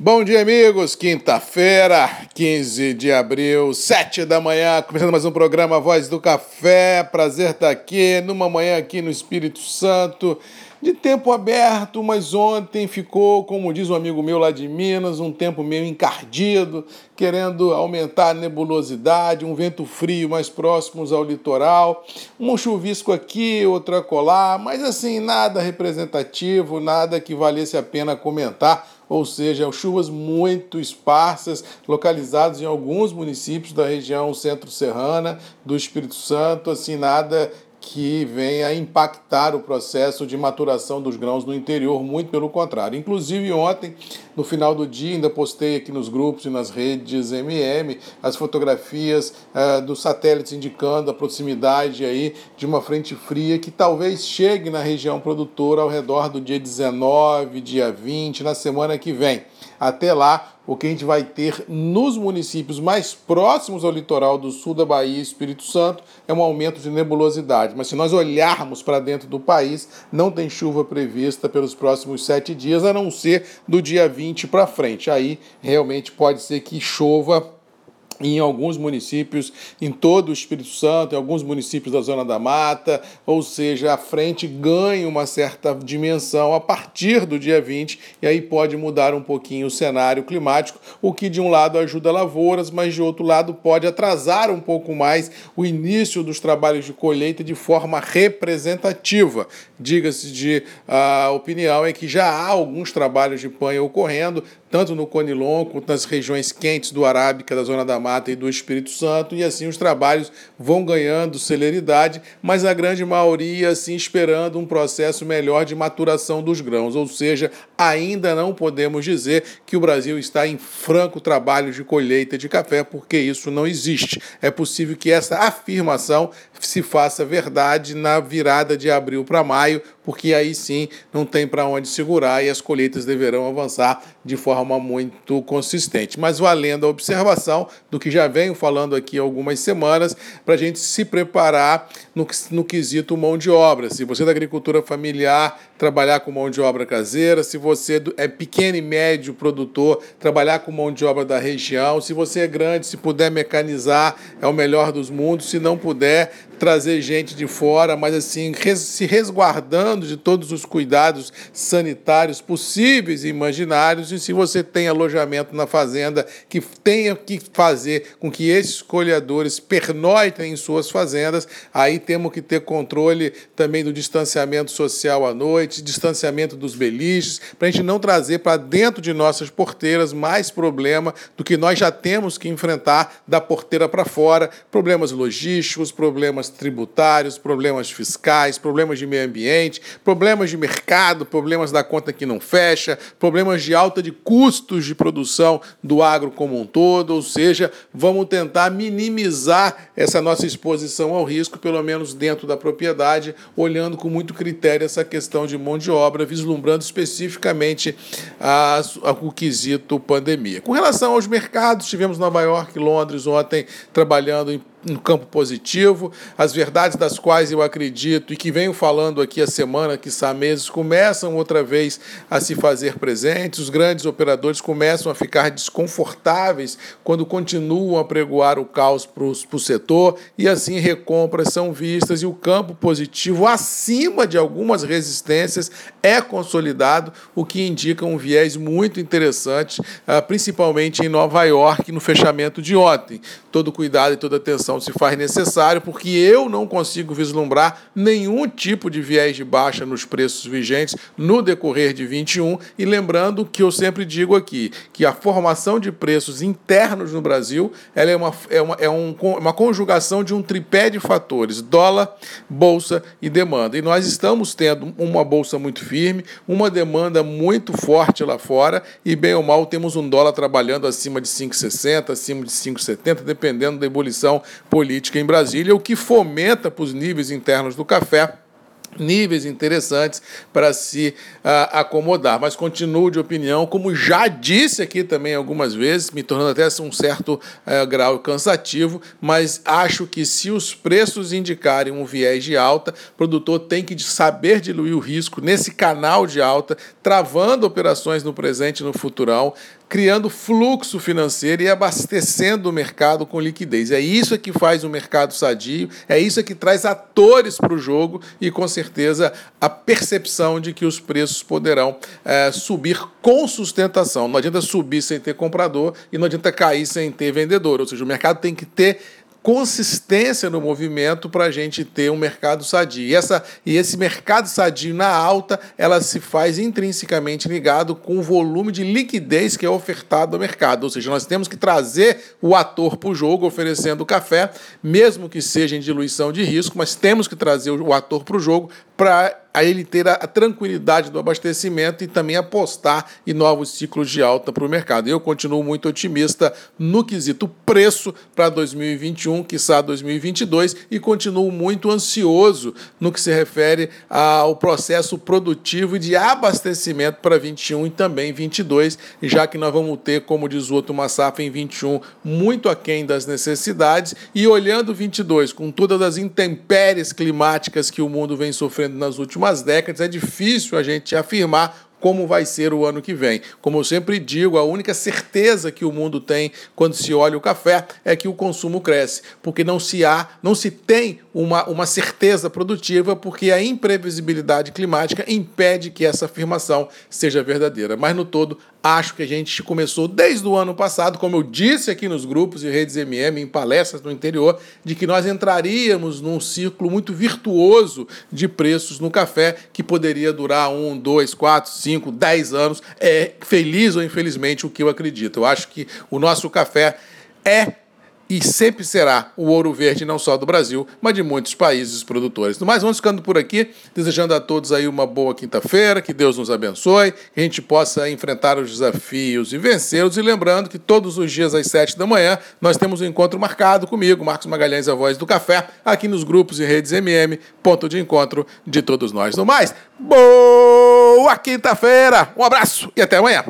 Bom dia, amigos. Quinta-feira, 15 de abril, 7 da manhã, começando mais um programa Voz do Café. Prazer estar aqui numa manhã aqui no Espírito Santo, de tempo aberto, mas ontem ficou, como diz um amigo meu lá de Minas, um tempo meio encardido, querendo aumentar a nebulosidade, um vento frio mais próximos ao litoral, um chuvisco aqui, outro acolá, mas assim, nada representativo, nada que valesse a pena comentar ou seja, chuvas muito esparsas, localizadas em alguns municípios da região centro-serrana do Espírito Santo, assim, nada que venha impactar o processo de maturação dos grãos no interior, muito pelo contrário. Inclusive, ontem, no final do dia, ainda postei aqui nos grupos e nas redes MM as fotografias uh, dos satélites indicando a proximidade aí de uma frente fria que talvez chegue na região produtora ao redor do dia 19, dia 20, na semana que vem. Até lá, o que a gente vai ter nos municípios mais próximos ao litoral do sul da Bahia e Espírito Santo é um aumento de nebulosidade. Mas se nós olharmos para dentro do país, não tem chuva prevista pelos próximos sete dias, a não ser do dia 20 para frente. Aí realmente pode ser que chova em alguns municípios, em todo o Espírito Santo, em alguns municípios da Zona da Mata, ou seja, a frente ganha uma certa dimensão a partir do dia 20, e aí pode mudar um pouquinho o cenário climático, o que de um lado ajuda lavouras, mas de outro lado pode atrasar um pouco mais o início dos trabalhos de colheita de forma representativa. Diga-se de a opinião é que já há alguns trabalhos de panha ocorrendo, tanto no Conilon quanto nas regiões quentes do Arábica, da Zona da Mata e do Espírito Santo, e assim os trabalhos vão ganhando celeridade, mas a grande maioria assim esperando um processo melhor de maturação dos grãos, ou seja, ainda não podemos dizer que o Brasil está em franco trabalho de colheita de café, porque isso não existe. É possível que essa afirmação se faça verdade na virada de abril para maio, porque aí sim não tem para onde segurar e as colheitas deverão avançar de forma muito consistente. Mas valendo a observação do que já venho falando aqui algumas semanas, para a gente se preparar no, no quesito mão de obra. Se você é da agricultura familiar, trabalhar com mão de obra caseira, se você é pequeno e médio produtor, trabalhar com mão de obra da região, se você é grande, se puder mecanizar, é o melhor dos mundos, se não puder, trazer gente de fora, mas assim, res, se resguardando de todos os cuidados sanitários possíveis e imaginários. E se você tem alojamento na fazenda, que tenha que fazer com que esses colhedores pernoitem em suas fazendas, aí temos que ter controle também do distanciamento social à noite, distanciamento dos beliches, para a gente não trazer para dentro de nossas porteiras mais problema do que nós já temos que enfrentar da porteira para fora, problemas logísticos, problemas problemas tributários, problemas fiscais, problemas de meio ambiente, problemas de mercado, problemas da conta que não fecha, problemas de alta de custos de produção do agro como um todo, ou seja, vamos tentar minimizar essa nossa exposição ao risco, pelo menos dentro da propriedade, olhando com muito critério essa questão de mão de obra, vislumbrando especificamente a, a, o quesito pandemia. Com relação aos mercados, tivemos Nova York e Londres ontem trabalhando em no campo positivo, as verdades das quais eu acredito e que venho falando aqui a semana, que há meses, começam outra vez a se fazer presentes, os grandes operadores começam a ficar desconfortáveis quando continuam a pregoar o caos para o setor e assim recompras são vistas e o campo positivo, acima de algumas resistências, é consolidado, o que indica um viés muito interessante, ah, principalmente em Nova York, no fechamento de ontem. Todo cuidado e toda atenção se faz necessário, porque eu não consigo vislumbrar nenhum tipo de viés de baixa nos preços vigentes no decorrer de 21. E lembrando que eu sempre digo aqui, que a formação de preços internos no Brasil ela é, uma, é, uma, é um, uma conjugação de um tripé de fatores: dólar, bolsa e demanda. E nós estamos tendo uma bolsa muito firme, uma demanda muito forte lá fora, e bem ou mal temos um dólar trabalhando acima de 5,60, acima de 5,70, dependendo da ebulição política em Brasília, o que fomenta para os níveis internos do café níveis interessantes para se uh, acomodar. Mas continuo de opinião, como já disse aqui também algumas vezes, me tornando até um certo uh, grau cansativo, mas acho que se os preços indicarem um viés de alta, o produtor tem que saber diluir o risco nesse canal de alta, travando operações no presente e no futurão, criando fluxo financeiro e abastecendo o mercado com liquidez. É isso que faz o mercado sadio, é isso que traz atores para o jogo e, com certeza, a percepção de que os preços poderão é, subir com sustentação. Não adianta subir sem ter comprador e não adianta cair sem ter vendedor. Ou seja, o mercado tem que ter consistência no movimento para a gente ter um mercado sadio. E, essa, e esse mercado sadio na alta, ela se faz intrinsecamente ligado com o volume de liquidez que é ofertado ao mercado. Ou seja, nós temos que trazer o ator para o jogo oferecendo café, mesmo que seja em diluição de risco, mas temos que trazer o ator para o jogo para a ele ter a, tranquilidade do abastecimento e também apostar em novos ciclos de alta para o mercado. Eu continuo muito otimista no quesito preço para 2021, quiçá 2022, e continuo muito ansioso no que se refere ao processo produtivo de abastecimento para 21 e também 22, já que nós vamos ter, como diz o outro, uma safra em 21 muito aquém das necessidades e olhando 22 com todas as intempéries climáticas que o mundo vem sofrendo nas últimas últimas décadas, é difícil a gente afirmar como vai ser o ano que vem. Como eu sempre digo, a única certeza que o mundo tem quando se olha o café é que o consumo cresce, porque não se há, não se tem uma, uma certeza produtiva, porque a imprevisibilidade climática impede que essa afirmação seja verdadeira. Mas no todo, acho que a gente começou desde o ano passado, como eu disse aqui nos grupos e redes MM, em palestras no interior, de que nós entraríamos num ciclo muito virtuoso de preços no café que poderia durar um, dois, quatro, cinco 5, 10 anos, é feliz ou infelizmente o que eu acredito. Eu acho que o nosso café é e sempre será o ouro verde não só do Brasil, mas de muitos países produtores. No mais, vamos ficando por aqui, desejando a todos aí uma boa quinta-feira, que Deus nos abençoe, que a gente possa enfrentar os desafios e vencê-los. E lembrando que todos os dias às sete da manhã nós temos um encontro marcado comigo, Marcos Magalhães, a voz do café, aqui nos grupos e redes MM, ponto de encontro de todos nós. No mais, boa quinta-feira, um abraço e até amanhã.